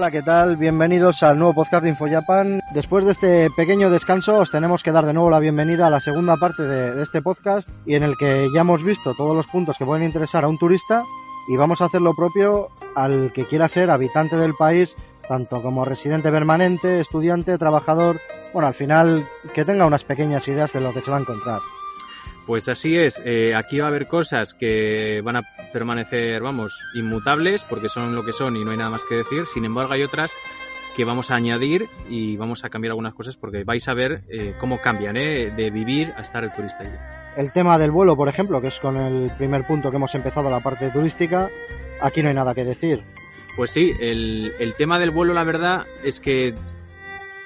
Hola, ¿qué tal? Bienvenidos al nuevo podcast de InfoJapan. Después de este pequeño descanso, os tenemos que dar de nuevo la bienvenida a la segunda parte de, de este podcast y en el que ya hemos visto todos los puntos que pueden interesar a un turista y vamos a hacer lo propio al que quiera ser habitante del país, tanto como residente permanente, estudiante, trabajador, bueno, al final que tenga unas pequeñas ideas de lo que se va a encontrar. Pues así es, eh, aquí va a haber cosas que van a permanecer, vamos, inmutables, porque son lo que son y no hay nada más que decir. Sin embargo, hay otras que vamos a añadir y vamos a cambiar algunas cosas porque vais a ver eh, cómo cambian eh, de vivir a estar el turista allí. El tema del vuelo, por ejemplo, que es con el primer punto que hemos empezado la parte turística, aquí no hay nada que decir. Pues sí, el, el tema del vuelo, la verdad, es que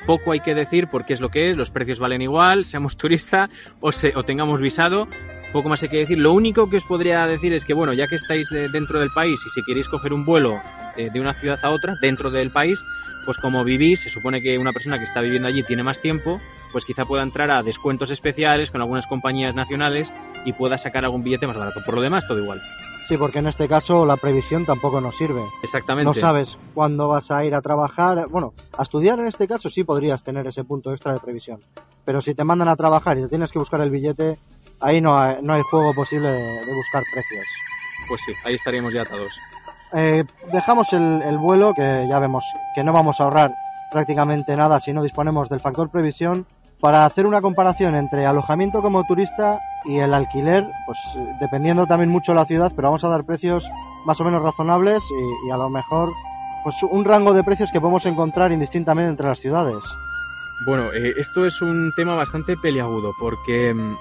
poco hay que decir porque es lo que es, los precios valen igual, seamos turista o, se, o tengamos visado, poco más hay que decir. Lo único que os podría decir es que, bueno, ya que estáis eh, dentro del país y si queréis coger un vuelo eh, de una ciudad a otra, dentro del país, pues como vivís, se supone que una persona que está viviendo allí tiene más tiempo, pues quizá pueda entrar a descuentos especiales con algunas compañías nacionales y pueda sacar algún billete más barato. Por lo demás, todo igual. Sí, porque en este caso la previsión tampoco nos sirve. Exactamente. No sabes cuándo vas a ir a trabajar. Bueno, a estudiar en este caso sí podrías tener ese punto extra de previsión. Pero si te mandan a trabajar y te tienes que buscar el billete, ahí no hay, no hay juego posible de, de buscar precios. Pues sí, ahí estaríamos ya atados. Eh, dejamos el, el vuelo, que ya vemos que no vamos a ahorrar prácticamente nada si no disponemos del factor previsión, para hacer una comparación entre alojamiento como turista y el alquiler, pues dependiendo también mucho de la ciudad, pero vamos a dar precios más o menos razonables y, a lo mejor pues un rango de precios que podemos encontrar indistintamente entre las ciudades. Bueno, eh, esto es un tema bastante peliagudo porque mm,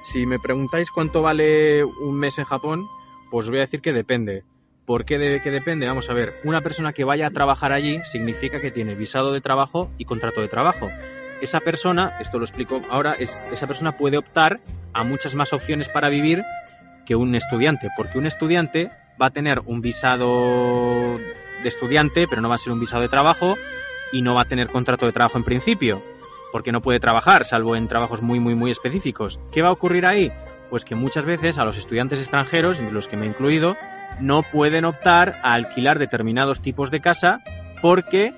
si me preguntáis cuánto vale un mes en Japón, pues voy a decir que depende. ¿Por qué que depende? Vamos a ver, una persona que vaya a trabajar allí significa que tiene visado de trabajo y contrato de trabajo. Esa persona, esto lo explico ahora, es, esa persona puede optar a muchas más opciones para vivir que un estudiante, porque un estudiante va a tener un visado de estudiante, pero no va a ser un visado de trabajo y no va a tener contrato de trabajo en principio, porque no puede trabajar, salvo en trabajos muy, muy, muy específicos. ¿Qué va a ocurrir ahí? Pues que muchas veces a los estudiantes extranjeros, de los que me he incluido, no pueden optar a alquilar determinados tipos de casa porque,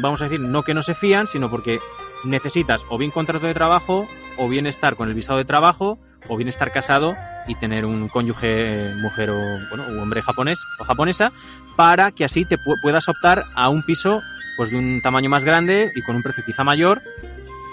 vamos a decir, no que no se fían, sino porque necesitas o bien contrato de trabajo, o bien estar con el visado de trabajo, o bien estar casado y tener un cónyuge, eh, mujer o bueno, un hombre japonés o japonesa, para que así te pu puedas optar a un piso pues de un tamaño más grande y con un precio quizá mayor,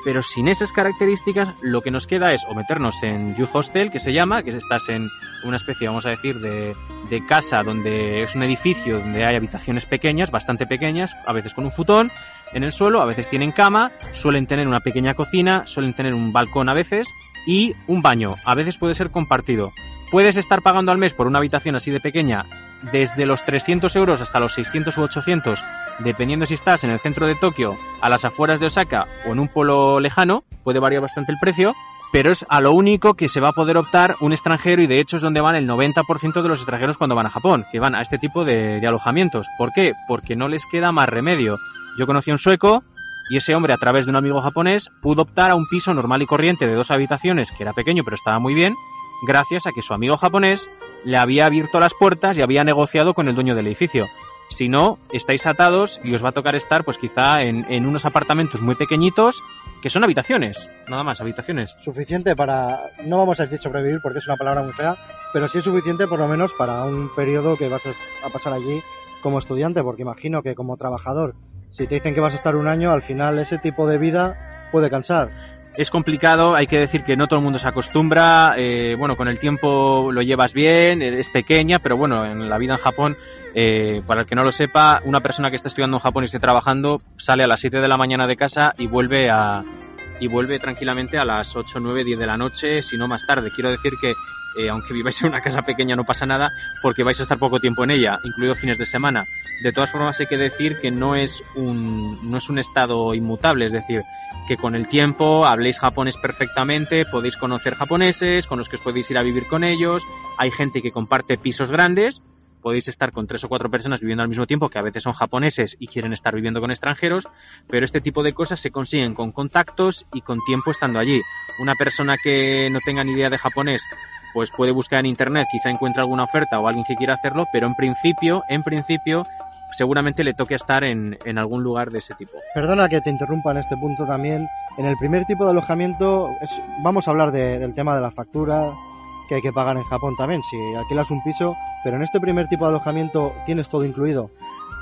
pero sin esas características lo que nos queda es o meternos en You Hostel, que se llama, que estás en una especie, vamos a decir, de, de casa donde es un edificio donde hay habitaciones pequeñas, bastante pequeñas, a veces con un futón, en el suelo, a veces tienen cama, suelen tener una pequeña cocina, suelen tener un balcón a veces y un baño. A veces puede ser compartido. Puedes estar pagando al mes por una habitación así de pequeña desde los 300 euros hasta los 600 u 800, dependiendo si estás en el centro de Tokio, a las afueras de Osaka o en un pueblo lejano, puede variar bastante el precio, pero es a lo único que se va a poder optar un extranjero y de hecho es donde van el 90% de los extranjeros cuando van a Japón, que van a este tipo de, de alojamientos. ¿Por qué? Porque no les queda más remedio. Yo conocí a un sueco y ese hombre a través de un amigo japonés pudo optar a un piso normal y corriente de dos habitaciones, que era pequeño pero estaba muy bien, gracias a que su amigo japonés le había abierto las puertas y había negociado con el dueño del edificio. Si no, estáis atados y os va a tocar estar, pues quizá en, unos apartamentos muy pequeñitos, que son habitaciones, nada más, habitaciones. Suficiente para, no vamos a decir sobrevivir porque es una palabra muy fea, pero sí es suficiente por lo menos para un periodo que vas a pasar allí como estudiante, porque imagino que como trabajador, si te dicen que vas a estar un año, al final ese tipo de vida puede cansar. Es complicado, hay que decir que no todo el mundo se acostumbra, eh, bueno, con el tiempo lo llevas bien, es pequeña, pero bueno, en la vida en Japón, eh, para el que no lo sepa, una persona que está estudiando en Japón y esté trabajando sale a las 7 de la mañana de casa y vuelve a y vuelve tranquilamente a las 8, 9, 10 de la noche, si no más tarde. Quiero decir que eh, aunque viváis en una casa pequeña no pasa nada porque vais a estar poco tiempo en ella, incluido fines de semana. De todas formas hay que decir que no es un, no es un estado inmutable, es decir, que con el tiempo habléis japonés perfectamente, podéis conocer japoneses, con los que os podéis ir a vivir con ellos, hay gente que comparte pisos grandes, podéis estar con tres o cuatro personas viviendo al mismo tiempo, que a veces son japoneses y quieren estar viviendo con extranjeros, pero este tipo de cosas se consiguen con contactos y con tiempo estando allí. Una persona que no tenga ni idea de japonés pues puede buscar en internet, quizá encuentre alguna oferta o alguien que quiera hacerlo, pero en principio, en principio, seguramente le toque estar en, en algún lugar de ese tipo. Perdona que te interrumpa en este punto también. En el primer tipo de alojamiento, es, vamos a hablar de, del tema de la factura que hay que pagar en Japón también, si alquilas un piso, pero en este primer tipo de alojamiento tienes todo incluido.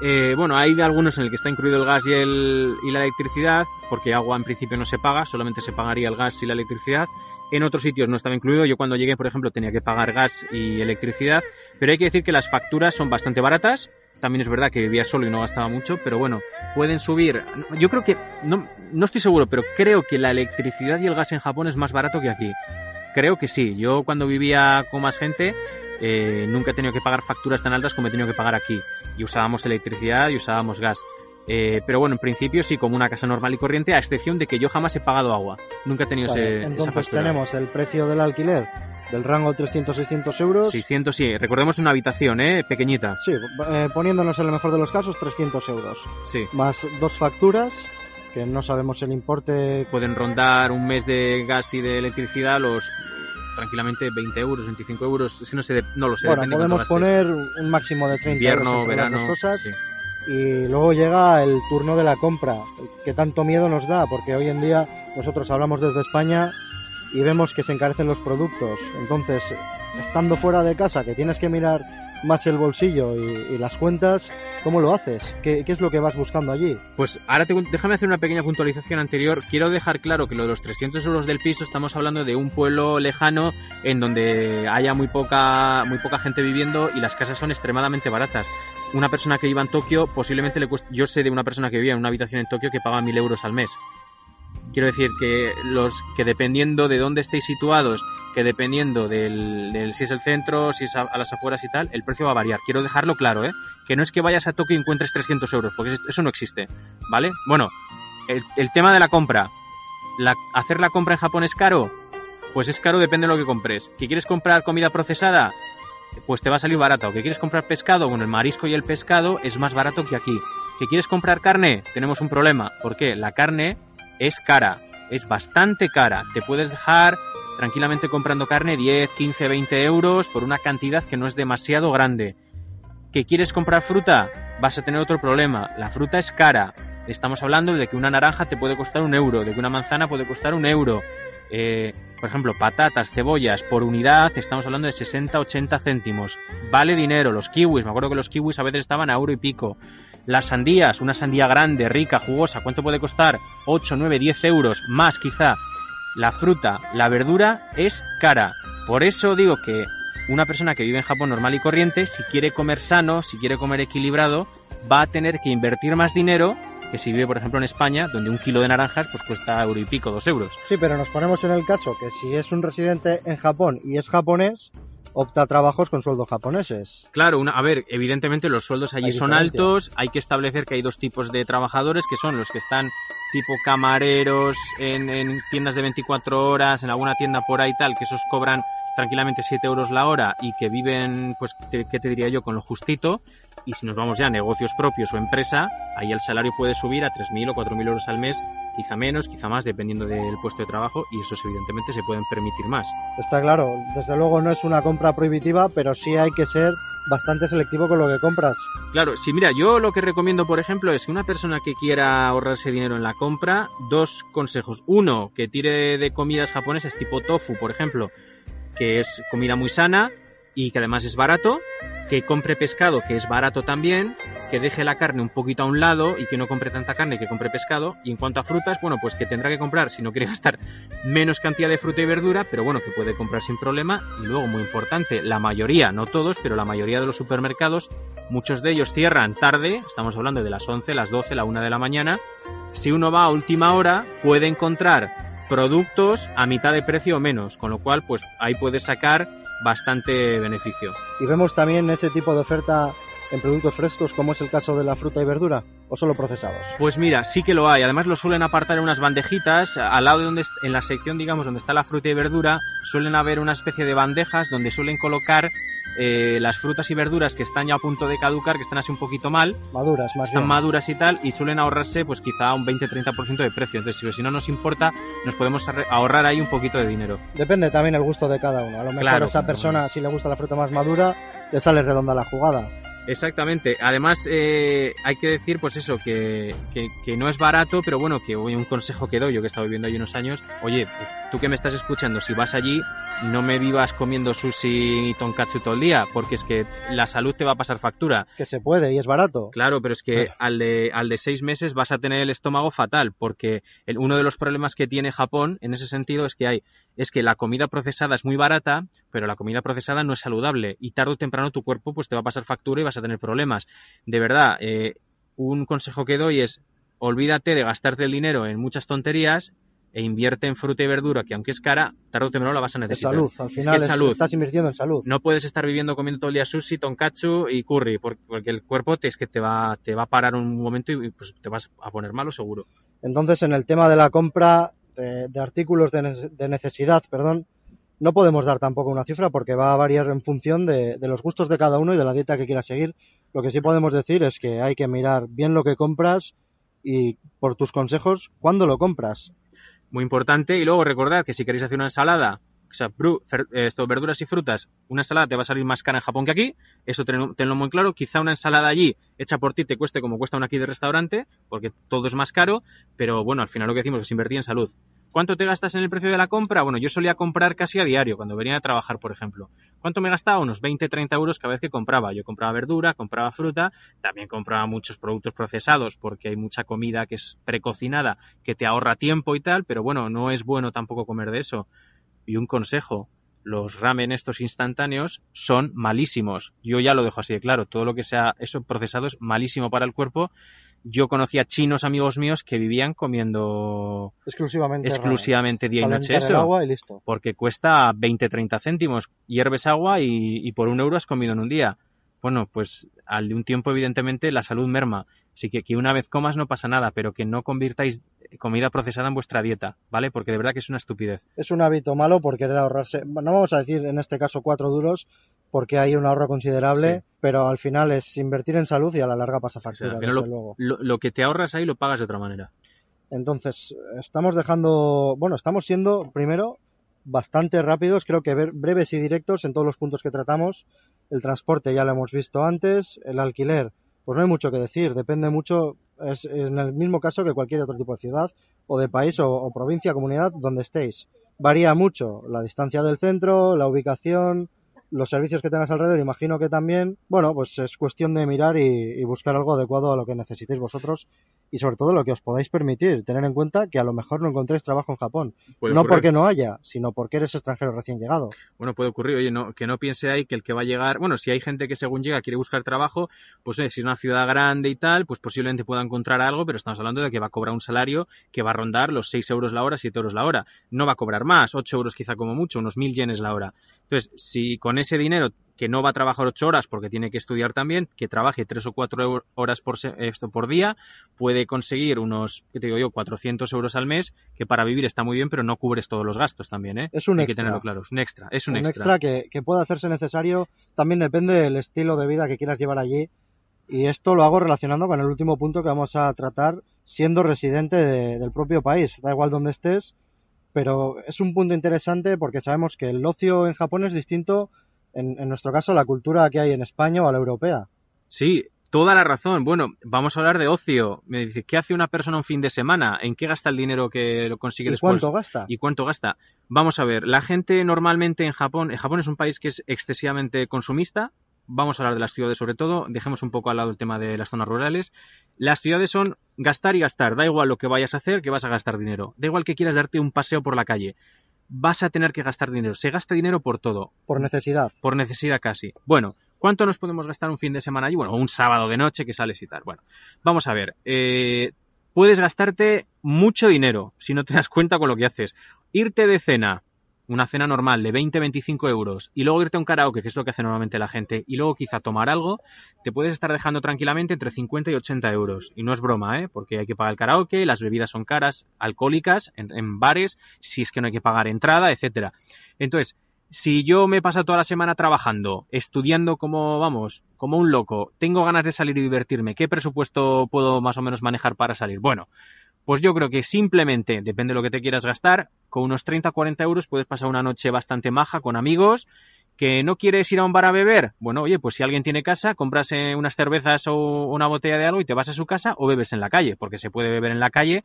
Eh, bueno, hay algunos en el que está incluido el gas y, el, y la electricidad, porque agua en principio no se paga, solamente se pagaría el gas y la electricidad. En otros sitios no estaba incluido. Yo cuando llegué, por ejemplo, tenía que pagar gas y electricidad. Pero hay que decir que las facturas son bastante baratas. También es verdad que vivía solo y no gastaba mucho, pero bueno, pueden subir. Yo creo que, no, no estoy seguro, pero creo que la electricidad y el gas en Japón es más barato que aquí. Creo que sí. Yo cuando vivía con más gente eh, nunca he tenido que pagar facturas tan altas como he tenido que pagar aquí. Y usábamos electricidad y usábamos gas. Eh, pero bueno, en principio sí, como una casa normal y corriente, a excepción de que yo jamás he pagado agua. Nunca he tenido Vale, ese, esa entonces factura. tenemos el precio del alquiler del rango 300-600 euros. 600, sí. Recordemos una habitación, ¿eh? Pequeñita. Sí, eh, poniéndonos en el mejor de los casos 300 euros. Sí. Más dos facturas, que no sabemos el importe. Pueden rondar un mes de gas y de electricidad los tranquilamente 20 euros, 25 euros, si no sé, no lo sé. Bueno, podemos poner un máximo de 30 invierno, euros verano. cosas. sí. Y luego llega el turno de la compra, que tanto miedo nos da, porque hoy en día nosotros hablamos desde España y vemos que se encarecen los productos. Entonces, estando fuera de casa, que tienes que mirar más el bolsillo y, y las cuentas, ¿cómo lo haces? ¿Qué, qué es lo que vas buscando allí? Pues ahora te- déjame hacer una pequeña puntualización anterior. Quiero dejar claro que lo de los 300 euros del piso estamos hablando de un pueblo lejano en donde haya muy poca, muy poca gente viviendo y las casas son extremadamente baratas. Una persona que viva en Tokio posiblemente le cueste... Yo sé de una persona que vivía en una habitación en Tokio que paga 1000 euros al mes. Quiero decir que los que dependiendo de dónde estéis situados, que dependiendo del, si es el centro, si es a, las afueras y tal, el precio va a variar. Quiero dejarlo claro, ¿eh? Que no es que vayas a Tokio y encuentres 300 euros, porque eso no existe, ¿vale? Bueno, el, tema de la compra. ¿Hacer la compra en Japón es caro? Pues es caro, depende de lo que compres. ¿Que quieres comprar comida procesada? Pues te va a salir barato. ¿Que quieres comprar pescado? Bueno, el marisco y el pescado es más barato que aquí. ¿Que quieres comprar carne? Tenemos un problema. ¿Por qué? La carne es cara. Es bastante cara. Te puedes dejar tranquilamente comprando carne 10, 15, 20 euros por una cantidad que no es demasiado grande. ¿Que quieres comprar fruta? Vas a tener otro problema. La fruta es cara. Estamos hablando de que una naranja te puede costar un euro, de que una manzana puede costar un euro. Eh, por ejemplo, patatas, cebollas por unidad, estamos hablando de 60-80 céntimos. Vale dinero. Los kiwis, me acuerdo que los kiwis a veces estaban a euro y pico. Las sandías, una sandía grande, rica, jugosa, ¿cuánto puede costar? 8, 9, 10 euros, más quizá. La fruta, la verdura es cara. Por eso digo que una persona que vive en Japón normal y corriente, si quiere comer sano, si quiere comer equilibrado, va a tener que invertir más dinero que si vive, por ejemplo, en España, donde un kilo de naranjas pues cuesta euro y pico, dos euros. Sí, pero nos ponemos en el caso que si es un residente en Japón y es japonés, opta a trabajos con sueldos japoneses. Claro, una, a ver, evidentemente los sueldos allí son altos, hay que establecer que hay dos tipos de trabajadores, que son los que están tipo camareros en, en tiendas de 24 horas, en alguna tienda por ahí tal, que esos cobran tranquilamente 7 euros la hora y que viven, pues, te- ¿qué te diría yo?, con lo justito. Y si nos vamos ya a negocios propios o empresa, ahí el salario puede subir a 3.000 o 4.000 euros al mes, quizá menos, quizá más, dependiendo del puesto de trabajo, y esos evidentemente se pueden permitir más. Está claro, desde luego no es una compra prohibitiva, pero sí hay que ser bastante selectivo con lo que compras. Claro, sí, mira, yo lo que recomiendo, por ejemplo, es que una persona que quiera ahorrarse dinero en la compra, dos consejos. Uno, que tire de comidas japonesas tipo tofu, por ejemplo, que es comida muy sana y que además es barato. Que compre pescado, que es barato también. Que deje la carne un poquito a un lado y que no compre tanta carne, que compre pescado. Y en cuanto a frutas, bueno, pues que tendrá que comprar, si no quiere gastar menos cantidad de fruta y verdura, pero bueno, que puede comprar sin problema. Y luego, muy importante, la mayoría, no todos, pero la mayoría de los supermercados Muchos de ellos cierran tarde, estamos hablando de las 11, las 12, la 1 de la mañana. Si uno va a última hora, puede encontrar productos a mitad de precio o menos, con lo cual, pues ahí puede sacar bastante beneficio. Y vemos también ese tipo de oferta en productos frescos, como es el caso de la fruta y verdura, o solo procesados. Pues mira, sí que lo hay. Además lo suelen apartar en unas bandejitas. Al lado de donde, en la sección, digamos, donde está la fruta y verdura, suelen haber una especie de bandejas donde suelen colocar eh, las frutas y verduras que están ya a punto de caducar, que están así un poquito mal, Maduras, más están bien. maduras y tal, y suelen ahorrarse pues quizá un 20-30% de precio. Entonces, si, no nos importa, nos podemos ahorrar ahí un poquito de dinero. Depende también el gusto de cada uno. A lo mejor Claro, esa persona, si le gusta la fruta más madura, le sale redonda la jugada. Exactamente. Además, eh, hay que decir, pues eso, que, que, que no es barato, pero bueno, que oye, un consejo que doy, yo que he estado viviendo allí unos años, oye, tú que me estás escuchando, si vas allí, no me vivas comiendo sushi y tonkatsu todo el día, porque es que la salud te va a pasar factura. Que se puede y es barato. Claro, pero es que al de, al de seis meses vas a tener el estómago fatal, porque el- uno de los problemas que tiene Japón en ese sentido es que hay, es que la comida procesada es muy barata, pero la comida procesada no es saludable y tarde o temprano tu cuerpo pues te va a pasar factura y vas a tener problemas. De verdad, eh, un consejo que doy es olvídate de gastarte el dinero en muchas tonterías e invierte en fruta y verdura, que aunque es cara, tarde o temprano la vas a Es necesitar. salud, al Es final que es salud. estás invirtiendo en salud. No puedes estar viviendo comiendo todo el día sushi, tonkatsu y curry, por- porque el cuerpo te, es que te va, te va a parar un momento y pues, te vas a poner malo seguro. Entonces, en el tema de la compra de, de artículos de, de necesidad, perdón, no podemos dar tampoco una cifra porque va a variar en función de, los gustos de cada uno y de la dieta que quiera seguir. Lo que sí podemos decir es que hay que mirar bien lo que compras y, por tus consejos, cuándo lo compras. Muy importante. Y luego recordad que si queréis hacer una ensalada, o sea, verduras y frutas, una ensalada te va a salir más cara en Japón que aquí. Eso tenlo, tenlo muy claro. Quizá una ensalada allí hecha por ti te cueste como cuesta una aquí de restaurante, porque todo es más caro. Pero bueno, al final lo que decimos es invertir en salud. ¿Cuánto te gastas en el precio de la compra? Bueno, yo solía comprar casi a diario cuando venía a trabajar, por ejemplo. ¿Cuánto me gastaba? Unos 20, 30 euros cada vez que compraba. Yo compraba verdura, compraba fruta, también compraba muchos productos procesados porque hay mucha comida que es precocinada que te ahorra tiempo y tal, pero bueno, no es bueno tampoco comer de eso. Y un consejo, los ramen estos instantáneos son malísimos. Yo ya lo dejo así de claro, todo lo que sea eso procesado es malísimo para el cuerpo. Yo conocía chinos amigos míos que vivían comiendo Exclusivamente. exclusivamente día y noche Calentar el eso agua y listo. porque cuesta 20-30 céntimos. Hierves agua y, y por un euro has comido en un día. Bueno, pues al de un tiempo, evidentemente, la salud merma. Así que que una vez comas no pasa nada, pero que no convirtáis comida procesada en vuestra dieta, ¿vale? Porque de verdad que es una estupidez. Es un hábito malo por querer ahorrarse. No vamos a decir en este caso cuatro duros porque hay un ahorro considerable, Sí. pero al final es invertir en salud y a la larga pasa O sea, factura, desde lo, luego. lo- lo que te ahorras ahí lo pagas de otra manera. Entonces, estamos dejando, bueno, estamos siendo primero bastante rápidos, creo que breves y directos en todos los puntos que tratamos. El transporte ya lo hemos visto antes, el alquiler, pues no hay mucho que decir, depende mucho, es en el mismo caso que cualquier otro tipo de ciudad o de país o, o provincia, comunidad, donde estéis. Varía mucho la distancia del centro, la ubicación, los servicios que tengas alrededor, imagino que también, bueno, pues es cuestión de mirar y, y buscar algo adecuado a lo que necesitéis vosotros y sobre todo lo que os podáis permitir. Tener en cuenta que a lo mejor no encontréis trabajo en Japón. Puede no ocurrir. porque no haya, sino porque eres extranjero recién llegado. Bueno, puede ocurrir, oye, no, que no piense ahí que el que va a llegar, bueno, si hay gente que según llega quiere buscar trabajo, pues eh, si es una ciudad grande y tal, pues posiblemente pueda encontrar algo, pero estamos hablando de que va a cobrar un salario que va a rondar los 6 euros la hora, 7 euros la hora. No va a cobrar más, 8 euros quizá como mucho, unos 1000 yenes la hora. Entonces, si con ese dinero que no va a trabajar 8 horas porque tiene que estudiar también, que trabaje 3 o 4 horas por, esto por día, puede conseguir unos, ¿qué te digo yo?, 400 euros al mes, que para vivir está muy bien, pero no cubres todos los gastos también, ¿eh? Es un Hay extra. que tenerlo claro, es un extra, es un, un extra. extra que, que puede hacerse necesario. También depende del estilo de vida que quieras llevar allí. Y esto lo hago relacionando con el último punto que vamos a tratar, siendo residente de- del propio país. Da igual donde estés, pero es un punto interesante porque sabemos que el ocio en Japón es distinto, en, en nuestro caso, la cultura que hay en España o a la europea. Sí, toda la razón. Bueno, vamos a hablar de ocio. Me dice, ¿qué hace una persona un fin de semana? ¿En qué gasta el dinero que lo consigue ¿Y después? cuánto gasta? ¿Y cuánto gasta? Vamos a ver, la gente normalmente en Japón, en Japón es un país que es excesivamente consumista. Vamos a hablar de las ciudades sobre todo, dejemos un poco al lado el tema de las zonas rurales. Las ciudades son gastar y gastar, da igual lo que vayas a hacer, que vas a gastar dinero. Da igual que quieras darte un paseo por la calle, vas a tener que gastar dinero. Se gasta dinero por todo, Por necesidad. por necesidad casi. Bueno, ¿cuánto nos podemos gastar un fin de semana allí? Bueno, un sábado de noche que sales y tal. Bueno, vamos a ver. eh, puedes gastarte mucho dinero si no te das cuenta con lo que haces. Irte de cena, una cena normal de 20-25 euros, y luego irte a un karaoke, que es lo que hace normalmente la gente, y luego quizá tomar algo, te puedes estar dejando tranquilamente entre 50 y 80 euros. Y no es broma, ¿eh? Porque hay que pagar el karaoke, las bebidas son caras, alcohólicas, en, en bares, si es que no hay que pagar entrada, etcétera. Entonces, si yo me paso toda la semana trabajando, estudiando como, vamos, como un loco, tengo ganas de salir y divertirme, ¿qué presupuesto puedo más o menos manejar para salir? Bueno, pues yo creo que simplemente, depende de lo que te quieras gastar, con unos 30-40 euros puedes pasar una noche bastante maja con amigos, que no quieres ir a un bar a beber, bueno, oye, pues si alguien tiene casa, compras eh, unas cervezas o una botella de algo y te vas a su casa o bebes en la calle, porque se puede beber en la calle,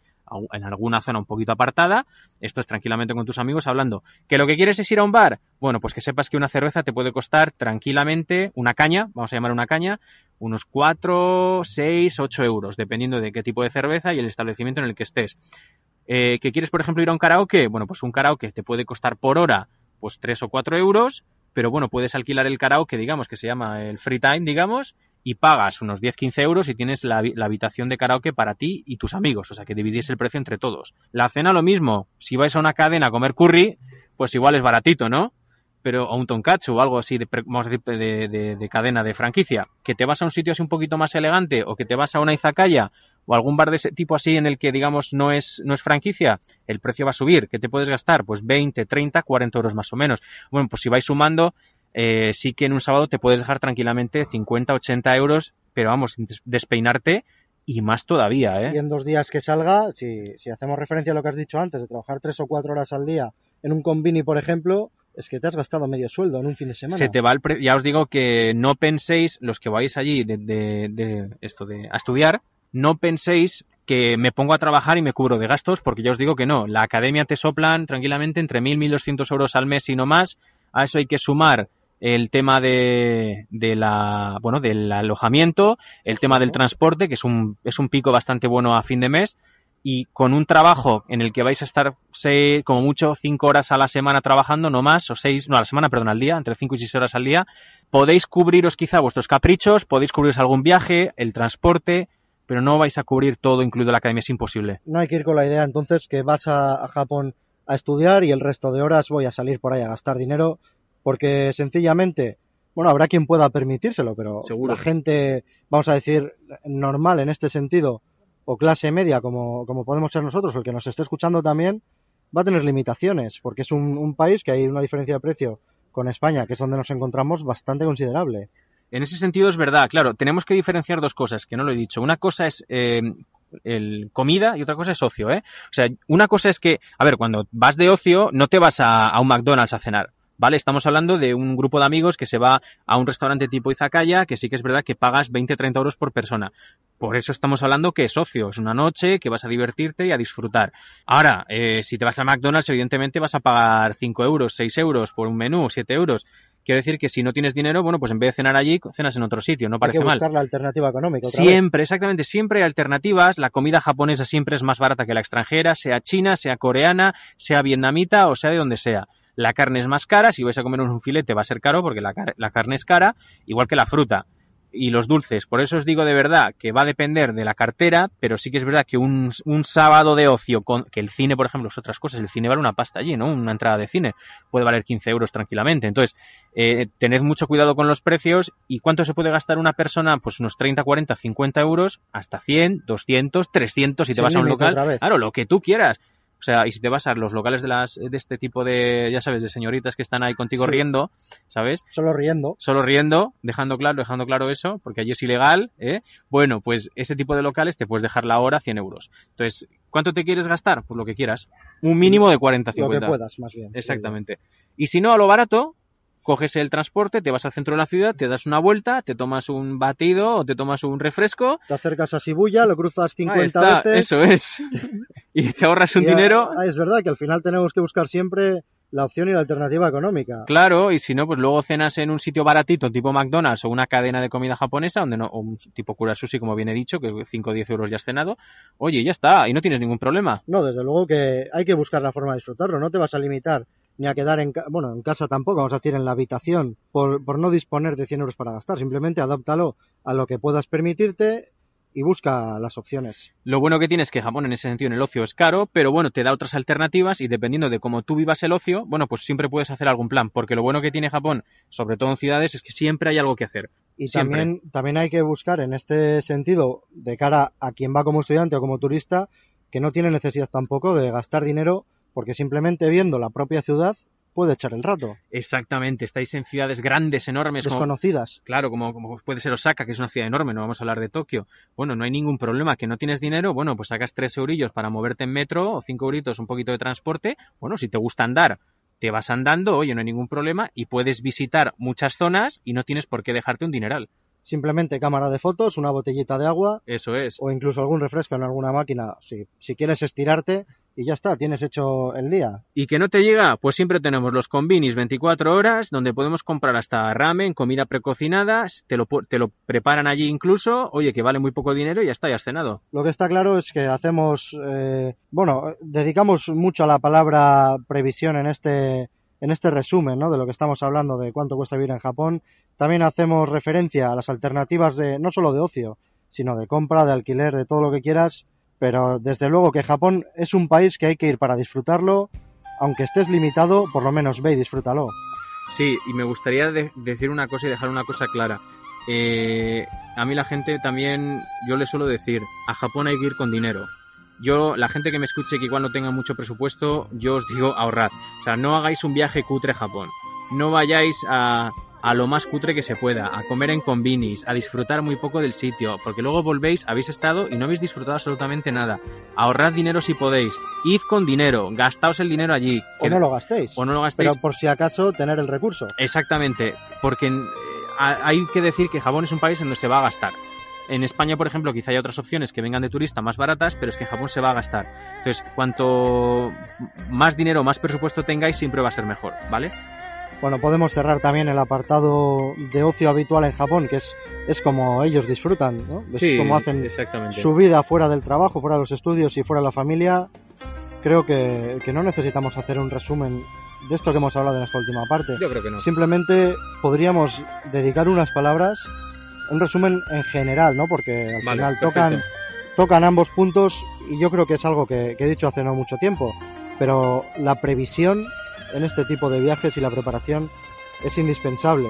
en alguna zona un poquito apartada, esto es tranquilamente con tus amigos hablando. ¿Que lo que quieres es ir a un bar? Bueno, pues que sepas que una cerveza te puede costar tranquilamente, una caña, vamos a llamar una caña, unos 4, 6, 8 euros, dependiendo de qué tipo de cerveza y el establecimiento en el que estés. Eh, ¿Que quieres, por ejemplo, ir a un karaoke? Bueno, pues un karaoke te puede costar por hora pues 3 o 4 euros, pero bueno, puedes alquilar el karaoke, digamos, que se llama el free time, digamos, y pagas unos 10-15 euros y tienes la, habi- la habitación de karaoke para ti y tus amigos, o sea que dividís el precio entre todos. La cena lo mismo, si vais a una cadena a comer curry, pues igual es baratito, ¿no? Pero, o un tonkatsu o algo así, de, vamos a decir, de, de- de cadena de franquicia. Que te vas a un sitio así un poquito más elegante o que te vas a una izakaya o algún bar de ese tipo así en el que, digamos, no es, no es franquicia, el precio va a subir. ¿Qué te puedes gastar? Pues 20, 30, 40 euros más o menos. Bueno, pues si vais sumando, eh, sí que en un sábado te puedes dejar tranquilamente 50, 80 euros, pero vamos, sin despeinarte y más todavía, Y ¿eh? en dos días que salga, si, si hacemos referencia a lo que has dicho antes, de trabajar tres o cuatro horas al día en un convini, por ejemplo, es que te has gastado medio sueldo en un fin de semana. Se te va el pre- ya os digo que no penséis, los que vais allí de, de- de esto de a estudiar, no penséis que me pongo a trabajar y me cubro de gastos, porque ya os digo que no. La academia te soplan tranquilamente entre 1.000 1.200 euros al mes y no más. A eso hay que sumar el tema de, de la, bueno, del alojamiento, el tema del transporte, que es un, es un pico bastante bueno a fin de mes, y con un trabajo en el que vais a estar, sé, como mucho, cinco horas a la semana trabajando, no más, o seis, no, a la semana, perdón, al día, entre cinco y seis horas al día, podéis cubriros quizá vuestros caprichos, podéis cubriros algún viaje, el transporte, pero no vais a cubrir todo, incluido la academia, es imposible. No hay que ir con la idea entonces que vas a, a Japón a estudiar y el resto de horas voy a salir por ahí a gastar dinero, porque sencillamente, bueno, habrá quien pueda permitírselo, pero Seguro. la gente, vamos a decir, normal en este sentido, o clase media, como, como podemos ser nosotros, o el que nos esté escuchando también, va a tener limitaciones, porque es un, un país que hay una diferencia de precio con España, que es donde nos encontramos, bastante considerable. En ese sentido es verdad, claro, tenemos que diferenciar dos cosas, que no lo he dicho. Una cosa es eh, el comida y otra cosa es ocio, ¿eh? O sea, una cosa es que, a ver, cuando vas de ocio no te vas a, a un McDonald's a cenar. ¿Vale? Estamos hablando de un grupo de amigos que se va a un restaurante tipo Izakaya, que sí que es verdad que pagas 20-30 euros por persona. Por eso estamos hablando que es socio, es una noche que vas a divertirte y a disfrutar. Ahora, eh, si te vas a McDonald's, evidentemente vas a pagar 5 euros, 6 euros por un menú, 7 euros. Quiero decir que si no tienes dinero, bueno, pues en vez de cenar allí, cenas en otro sitio, no parece hay que mal. buscar la alternativa económica. otra vez. Siempre, exactamente, siempre hay alternativas. La comida japonesa siempre es más barata que la extranjera, sea china, sea coreana, sea vietnamita o sea de donde sea. La carne es más cara, si vais a comer un filete va a ser caro porque la, car- la carne es cara, igual que la fruta y los dulces. Por eso os digo de verdad que va a depender de la cartera, pero sí que es verdad que un, un sábado de ocio, con, que el cine, por ejemplo, es otras cosas, el cine vale una pasta allí, ¿no? Una entrada de cine puede valer 15 euros tranquilamente. Entonces, eh, tened mucho cuidado con los precios y cuánto se puede gastar una persona, pues unos 30, 40, 50 euros, hasta 100, 200, 300 si te vas a un local. Claro, lo que tú quieras. O sea, y si te vas a los locales de las de este tipo de, ya sabes, de señoritas que están ahí contigo Sí. riendo, ¿sabes? Solo riendo. Solo riendo, dejando claro, dejando claro eso, porque allí es ilegal, ¿eh? Bueno, pues ese tipo de locales te puedes dejar la hora 100 euros. Entonces, ¿cuánto te quieres gastar? Pues lo que quieras. Un mínimo de 40, Lo 50. que puedas, más bien. Exactamente. Y si no, a lo barato, coges el transporte, te vas al centro de la ciudad, te das una vuelta, te tomas un batido o te tomas un refresco. Te acercas a Shibuya, lo cruzas Ahí 50 está, veces. eso es. y te ahorras un y dinero. ah, es verdad que al final tenemos que buscar siempre la opción y la alternativa económica. Claro, y si no, pues luego cenas en un sitio baratito, tipo McDonald's o una cadena de comida japonesa, donde no, o un tipo Kura Sushi, como bien he dicho, que 5 o 10 euros ya has cenado. Oye, ya está, y no tienes ningún problema. No, desde luego que hay que buscar la forma de disfrutarlo. No te vas a limitar ni a quedar en, bueno, en casa tampoco, vamos a decir en la habitación, por, por no disponer de 100 euros para gastar. Simplemente adáptalo a lo que puedas permitirte y busca las opciones. Lo bueno que tiene es que Japón en ese sentido en el ocio es caro, pero bueno, te da otras alternativas y dependiendo de cómo tú vivas el ocio, bueno, pues siempre puedes hacer algún plan, porque lo bueno que tiene Japón, sobre todo en ciudades, es que siempre hay algo que hacer. Y Siempre. también, también hay que buscar en este sentido, de cara a quien va como estudiante o como turista, que no tiene necesidad tampoco de gastar dinero, porque simplemente viendo la propia ciudad puede echar el rato. Exactamente, estáis en ciudades grandes, enormes, como, Desconocidas. claro, como, como puede ser Osaka, que es una ciudad enorme, no vamos a hablar de Tokio. Bueno, no hay ningún problema, que no tienes dinero, bueno, pues sacas tres eurillos para moverte en metro o cinco euritos, un poquito de transporte. Bueno, si te gusta andar, te vas andando, oye, no hay ningún problema y puedes visitar muchas zonas y no tienes por qué dejarte un dineral. Simplemente cámara de fotos, una botellita de agua Eso es. o incluso algún refresco en alguna máquina. Si, si quieres estirarte y ya está, tienes hecho el día. ¿Y que no te llega? Pues siempre tenemos los combinis 24 horas, donde podemos comprar hasta ramen, comida precocinada, te lo, te lo preparan allí incluso, oye, que vale muy poco dinero y ya está, ya has cenado. Lo que está claro es que hacemos, eh, bueno, dedicamos mucho a la palabra previsión en este, en este resumen, ¿no? De lo que estamos hablando de cuánto cuesta vivir en Japón. También hacemos referencia a las alternativas de, no solo de ocio, sino de compra, de alquiler, de todo lo que quieras. Pero desde luego que Japón es un país que hay que ir para disfrutarlo. Aunque estés limitado, por lo menos ve y disfrútalo. Sí, y me gustaría de- decir una cosa y dejar una cosa clara. Eh, a mí la gente también, yo le suelo decir, a Japón hay que ir con dinero. Yo, la gente que me escuche que igual no tenga mucho presupuesto, yo os digo ahorrad. O sea, no hagáis un viaje cutre a Japón. No vayáis a, a lo más cutre que se pueda, a comer en combinis, a disfrutar muy poco del sitio, porque luego volvéis, habéis estado y no habéis disfrutado absolutamente nada. Ahorrad dinero si podéis. Id con dinero, gastaos el dinero allí. O no lo gastéis. o no lo gastéis Pero por si acaso tener el recurso. Exactamente, porque eh, ha- hay que decir que Japón es un país en donde se va a gastar. En España, por ejemplo, quizá hay otras opciones que vengan de turista más baratas, pero es que en Japón se va a gastar. Entonces, cuanto más dinero, más presupuesto tengáis, siempre va a ser mejor, ¿vale? Bueno, podemos cerrar también el apartado de ocio habitual en Japón, que es, es como ellos disfrutan, ¿no? Es como hacen exactamente. su vida fuera del trabajo, fuera de los estudios y fuera de la familia. Creo que, que no necesitamos hacer un resumen de esto que hemos hablado en esta última parte. Yo creo que no. Simplemente podríamos dedicar unas palabras, un resumen en general, ¿no? Porque al Vale, final perfecto. tocan, tocan ambos puntos y yo creo que es algo que, que he dicho hace no mucho tiempo. Pero la previsión en este tipo de viajes y la preparación es indispensable.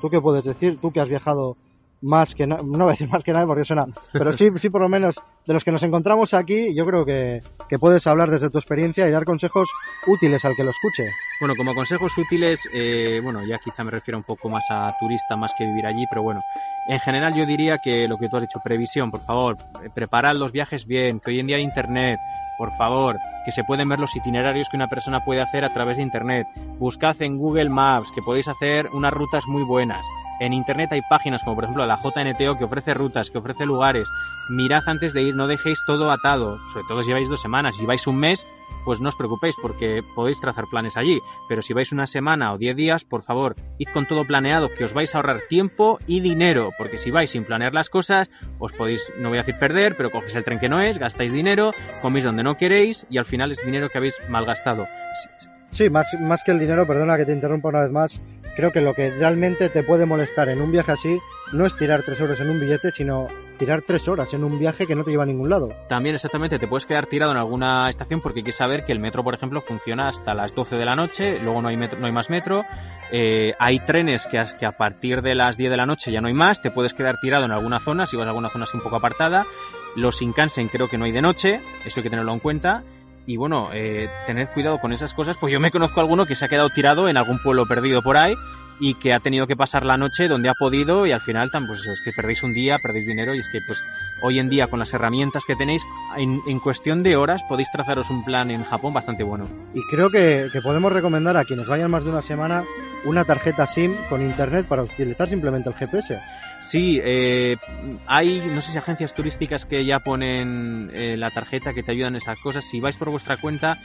¿Tú qué puedes decir? Tú que has viajado más que na- no voy a decir más que nadie porque suena, pero sí, sí por lo menos de los que nos encontramos aquí, yo creo que, que puedes hablar desde tu experiencia y dar consejos útiles al que lo escuche. Bueno, como consejos útiles, eh, bueno, ya quizá me refiero un poco más a turista más que vivir allí, pero bueno, en general yo diría que lo que tú has dicho, previsión, por favor, eh, preparad los viajes bien, que hoy en día hay internet, por favor, que se pueden ver los itinerarios que una persona puede hacer a través de Internet. Buscad en Google Maps, que podéis hacer unas rutas muy buenas. En Internet hay páginas como por ejemplo la JNTO que ofrece rutas, que ofrece lugares. Mirad antes de ir, no dejéis todo atado. Sobre todo si lleváis dos semanas. Si lleváis un mes, pues no os preocupéis porque podéis trazar planes allí. Pero si vais una semana o diez días, por favor, id con todo planeado, que os vais a ahorrar tiempo y dinero. Porque si vais sin planear las cosas, os podéis, no voy a decir perder, pero cogéis el tren que no es, gastáis dinero, coméis donde no queréis y al final es dinero que habéis malgastado. Sí, más, más que el dinero, perdona que te interrumpa una vez más, creo que lo que realmente te puede molestar en un viaje así no es tirar tres horas en un billete, sino tirar tres horas en un viaje que no te lleva a ningún lado. También exactamente te puedes quedar tirado en alguna estación porque hay que saber que el metro, por ejemplo, funciona hasta las 12 de la noche, luego no hay, metro, no hay más metro, eh, hay trenes que, que a partir de las 10 de la noche ya no hay más, te puedes quedar tirado en alguna zona, si vas a alguna zona así un poco apartada, los Shinkansen creo que no hay de noche, eso hay que tenerlo en cuenta, y bueno, eh, tened cuidado con esas cosas, pues yo me conozco a alguno que se ha quedado tirado en algún pueblo perdido por ahí y que ha tenido que pasar la noche donde ha podido y al final pues es que perdéis un día, perdéis dinero y es que pues hoy en día con las herramientas que tenéis en, en cuestión de horas podéis trazaros un plan en Japón bastante bueno. Y creo que, que podemos recomendar a quienes vayan más de una semana una tarjeta SIM con internet para utilizar simplemente el GPS. Sí, eh, hay, no sé si agencias turísticas que ya ponen eh, la tarjeta que te ayudan en esas cosas. Si vais por vuestra cuenta,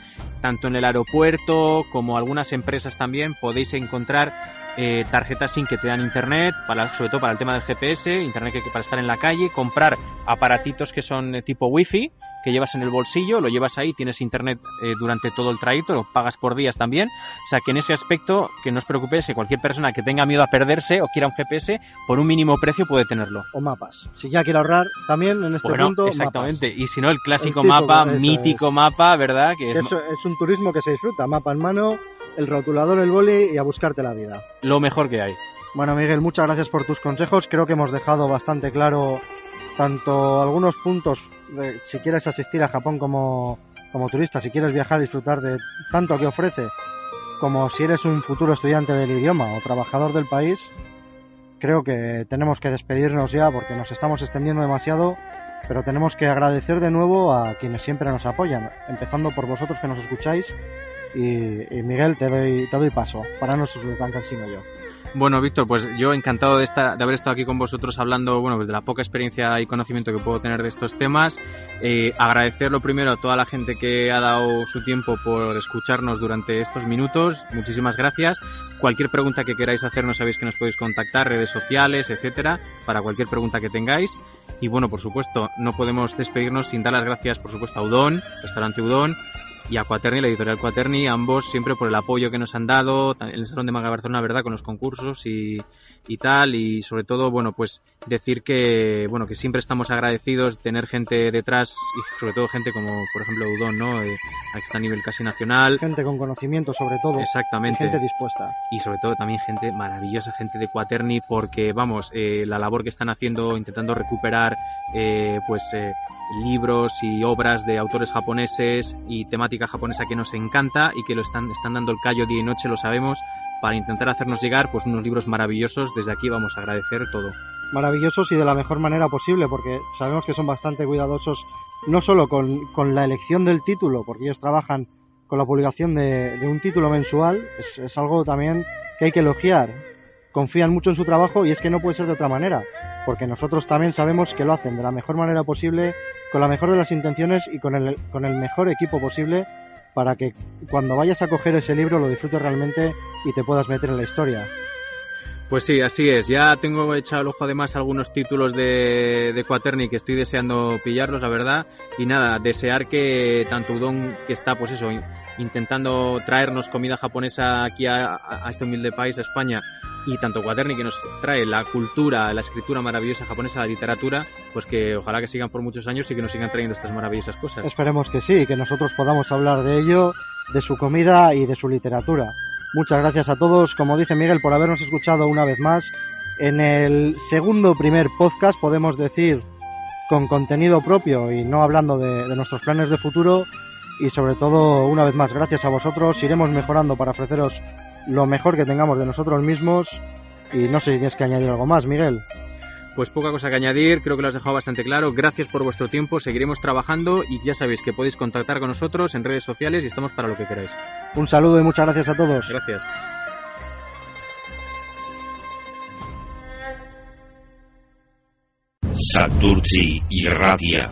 tanto en el aeropuerto como algunas empresas también, podéis encontrar eh, tarjetas SIM que te dan internet, para, sobre todo para el tema del GPS, internet que, para estar en la calle, comprar aparatitos que son eh, tipo wifi, que llevas en el bolsillo, lo llevas ahí, tienes internet eh, durante todo el trayecto, lo pagas por días también. O sea que en ese aspecto, que no os preocupéis, que cualquier persona que tenga miedo a perderse o quiera un GPS, por un mínimo precio puede tenerlo. O mapas. Si ya quiere ahorrar, también en este bueno, punto. Exactamente. Mapas. Y si no, el clásico El tipo, mapa, mítico es. mapa, ¿verdad? Que es Eso es un turismo que se disfruta, mapa en mano, el rotulador, el boli y a buscarte la vida. lo mejor que hay. Bueno, Miguel, muchas gracias por tus consejos. Creo que hemos dejado bastante claro tanto algunos puntos de si quieres asistir a Japón como, como turista, si quieres viajar y disfrutar de tanto que ofrece, como si eres un futuro estudiante del idioma o trabajador del país. Creo que tenemos que despedirnos ya porque nos estamos extendiendo demasiado, pero tenemos que agradecer de nuevo a quienes siempre nos apoyan, empezando por vosotros que nos escucháis. Y, y Miguel, te doy, te doy paso, para no ser tan cansino yo. Bueno, Víctor, pues yo encantado de, estar, de haber estado aquí con vosotros hablando, bueno, pues de la poca experiencia y conocimiento que puedo tener de estos temas. Eh, agradecer lo primero a toda la gente que ha dado su tiempo por escucharnos durante estos minutos. Muchísimas gracias. Cualquier pregunta que queráis hacernos sabéis que nos podéis contactar, redes sociales, etcétera, para cualquier pregunta que tengáis. Y bueno, por supuesto, no podemos despedirnos sin dar las gracias, por supuesto, a Udon, Restaurante Udon, y a Quaterni, la editorial Quaterni, ambos siempre por el apoyo que nos han dado en el Salón de Manga Barcelona, ¿verdad? Con los concursos y, y tal, y sobre todo, bueno, pues decir que, bueno, que siempre estamos agradecidos de tener gente detrás y sobre todo gente como, por ejemplo, Udon, ¿no? Eh, que está a nivel casi nacional. Gente con conocimiento sobre todo. Exactamente. Y gente dispuesta. Y sobre todo también gente maravillosa, gente de Quaterni, porque, vamos, eh, la labor que están haciendo intentando recuperar, eh, pues, eh, libros y obras de autores japoneses y temática japonesa que nos encanta y que lo están, están dando el callo día y noche, lo sabemos, para intentar hacernos llegar pues unos libros maravillosos. Desde aquí vamos a agradecer todo. Maravillosos y de la mejor manera posible, porque sabemos que son bastante cuidadosos, no solo con, con la elección del título, porque ellos trabajan con la publicación de, de un título mensual, es, es algo también que hay que elogiar. Confían mucho en su trabajo y es que no puede ser de otra manera, porque nosotros también sabemos que lo hacen de la mejor manera posible, con la mejor de las intenciones y con el, con el mejor equipo posible para que cuando vayas a coger ese libro lo disfrutes realmente y te puedas meter en la historia. Pues sí, así es. Ya tengo echado el ojo además algunos títulos de, de Quaterni que estoy deseando pillarlos, la verdad. Y nada, desear que tanto Udon, que está, pues eso, intentando traernos comida japonesa aquí a, este humilde país, a España, y tanto Quaterni que nos trae la cultura, la escritura maravillosa japonesa, la literatura, pues que ojalá que sigan por muchos años y que nos sigan trayendo estas maravillosas cosas. Esperemos que sí, que nosotros podamos hablar de ello, de su comida y de su literatura. Muchas gracias a todos, como dice Miguel, por habernos escuchado una vez más. En el segundo primer podcast podemos decir con contenido propio y no hablando de nuestros planes de futuro y sobre todo, una vez más, gracias a vosotros, iremos mejorando para ofreceros lo mejor que tengamos de nosotros mismos y no sé si tienes que añadir algo más, Miguel. Pues poca cosa que añadir, creo que lo has dejado bastante claro. Gracias por vuestro tiempo, seguiremos trabajando y ya sabéis que podéis contactar con nosotros en redes sociales y estamos para lo que queráis. Un saludo y muchas gracias a todos. Gracias. Santurci y Radia.